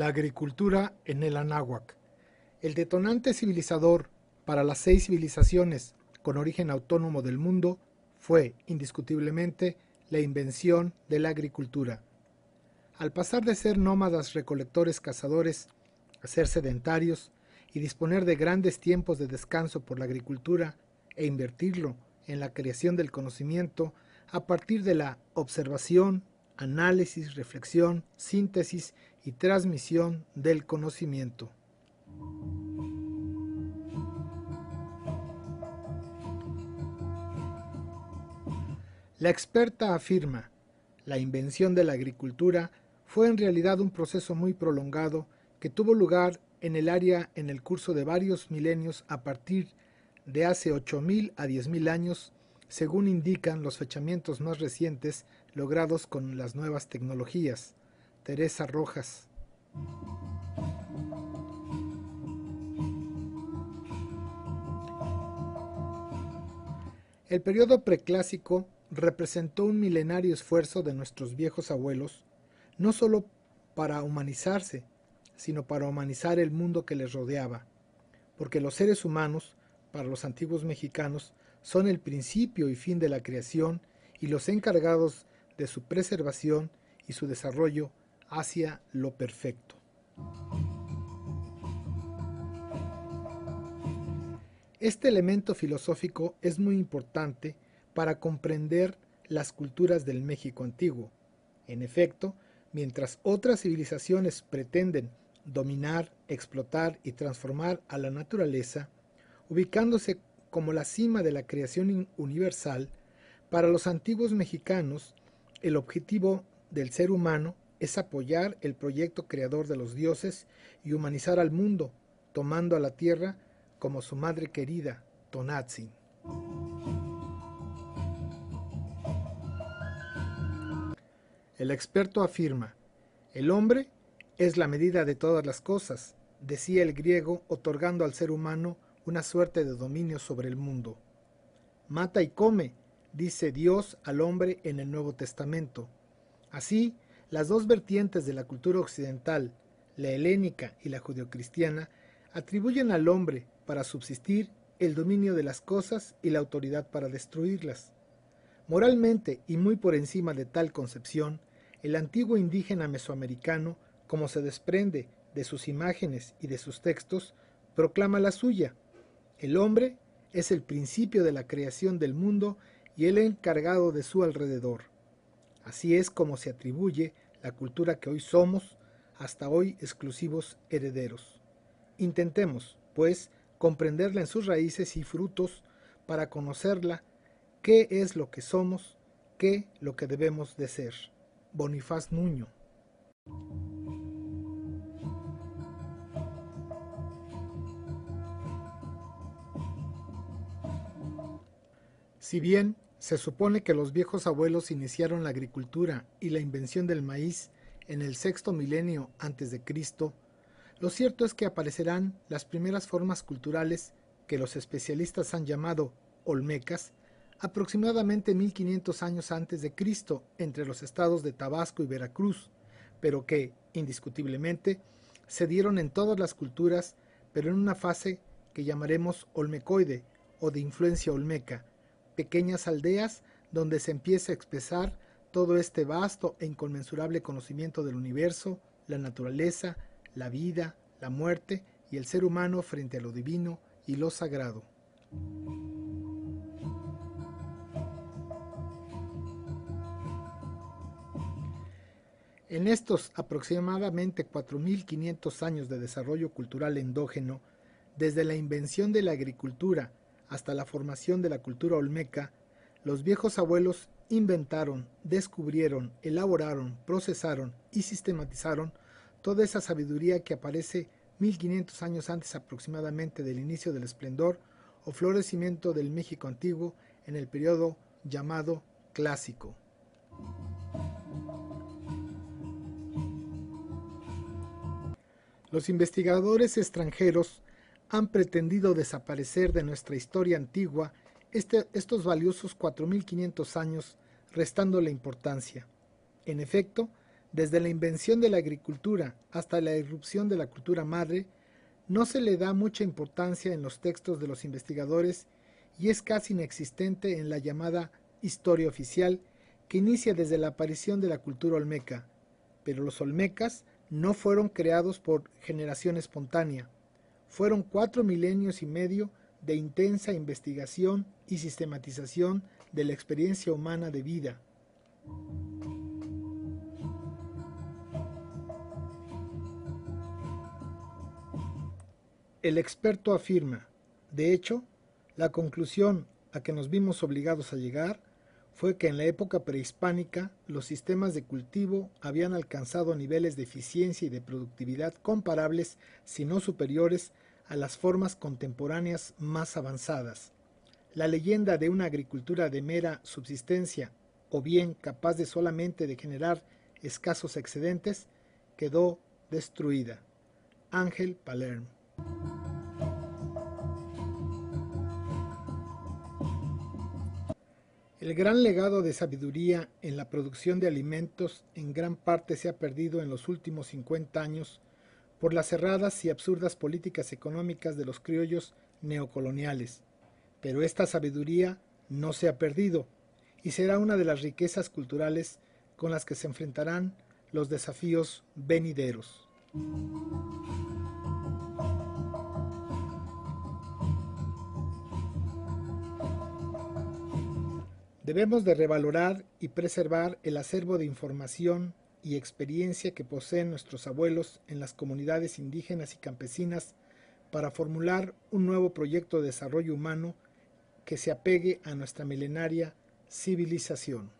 La agricultura en el Anáhuac. El detonante civilizador para las seis civilizaciones con origen autónomo del mundo fue, indiscutiblemente, la invención de la agricultura. Al pasar de ser nómadas recolectores cazadores a ser sedentarios y disponer de grandes tiempos de descanso por la agricultura e invertirlo en la creación del conocimiento a partir de la observación, análisis, reflexión, síntesis y transmisión del conocimiento. La experta afirma, la invención de la agricultura fue en realidad un proceso muy prolongado que tuvo lugar en el área en el curso de varios milenios a partir de hace 8.000 a 10.000 años, según indican los fechamientos más recientes logrados con las nuevas tecnologías. Teresa Rojas. El periodo preclásico representó un milenario esfuerzo de nuestros viejos abuelos, no sólo para humanizarse, sino para humanizar el mundo que les rodeaba, porque los seres humanos, para los antiguos mexicanos, son el principio y fin de la creación y los encargados de su preservación y su desarrollo hacia lo perfecto. Este elemento filosófico es muy importante para comprender las culturas del México antiguo. En efecto, mientras otras civilizaciones pretenden dominar, explotar y transformar a la naturaleza, ubicándose como la cima de la creación universal, para los antiguos mexicanos el objetivo del ser humano es apoyar el proyecto creador de los dioses y humanizar al mundo, tomando a la tierra como su madre querida, Tonatzin. El experto afirma, el hombre es la medida de todas las cosas, decía el griego, otorgando al ser humano una suerte de dominio sobre el mundo. Mata y come, dice Dios al hombre en el Nuevo Testamento. Así, las dos vertientes de la cultura occidental, la helénica y la judeocristiana, atribuyen al hombre, para subsistir, el dominio de las cosas y la autoridad para destruirlas. Moralmente y muy por encima de tal concepción, el antiguo indígena mesoamericano, como se desprende de sus imágenes y de sus textos, proclama la suya. El hombre es el principio de la creación del mundo y el encargado de su alrededor. Así es como se atribuye la cultura que hoy somos, hasta hoy exclusivos herederos. Intentemos, pues, comprenderla en sus raíces y frutos para conocerla, qué es lo que somos, qué lo que debemos de ser. Bonifaz Nuño. Si bien se supone que los viejos abuelos iniciaron la agricultura y la invención del maíz en el sexto milenio antes de Cristo, lo cierto es que aparecerán las primeras formas culturales que los especialistas han llamado olmecas aproximadamente 1500 años antes de Cristo entre los estados de Tabasco y Veracruz, pero que, indiscutiblemente, se dieron en todas las culturas, pero en una fase que llamaremos olmecoide o de influencia olmeca, pequeñas aldeas donde se empieza a expresar todo este vasto e inconmensurable conocimiento del universo, la naturaleza, la vida, la muerte y el ser humano frente a lo divino y lo sagrado. En estos aproximadamente 4.500 años de desarrollo cultural endógeno, desde la invención de la agricultura hasta la formación de la cultura olmeca, los viejos abuelos inventaron, descubrieron, elaboraron, procesaron y sistematizaron toda esa sabiduría que aparece 1500 años antes aproximadamente del inicio del esplendor o florecimiento del México antiguo en el periodo llamado clásico. Los investigadores extranjeros han pretendido desaparecer de nuestra historia antigua este, estos valiosos 4.500 años, restando la importancia. En efecto, Desde la invención de la agricultura hasta la irrupción de la cultura madre, no se le da mucha importancia en los textos de los investigadores y es casi inexistente en la llamada historia oficial que inicia desde la aparición de la cultura olmeca. Pero los olmecas no fueron creados por generación espontánea, fueron cuatro milenios y medio de intensa investigación y sistematización de la experiencia humana de vida. El experto afirma, de hecho, la conclusión a que nos vimos obligados a llegar fue que en la época prehispánica los sistemas de cultivo habían alcanzado niveles de eficiencia y de productividad comparables, si no superiores, a las formas contemporáneas más avanzadas. La leyenda de una agricultura de mera subsistencia, o bien capaz de solamente de generar escasos excedentes, quedó destruida. Ángel Palermo El gran legado de sabiduría en la producción de alimentos en gran parte se ha perdido en los últimos 50 años por las cerradas y absurdas políticas económicas de los criollos neocoloniales. Pero esta sabiduría no se ha perdido y será una de las riquezas culturales con las que se enfrentarán los desafíos venideros. Debemos de revalorar y preservar el acervo de información y experiencia que poseen nuestros abuelos en las comunidades indígenas y campesinas para formular un nuevo proyecto de desarrollo humano que se apegue a nuestra milenaria civilización.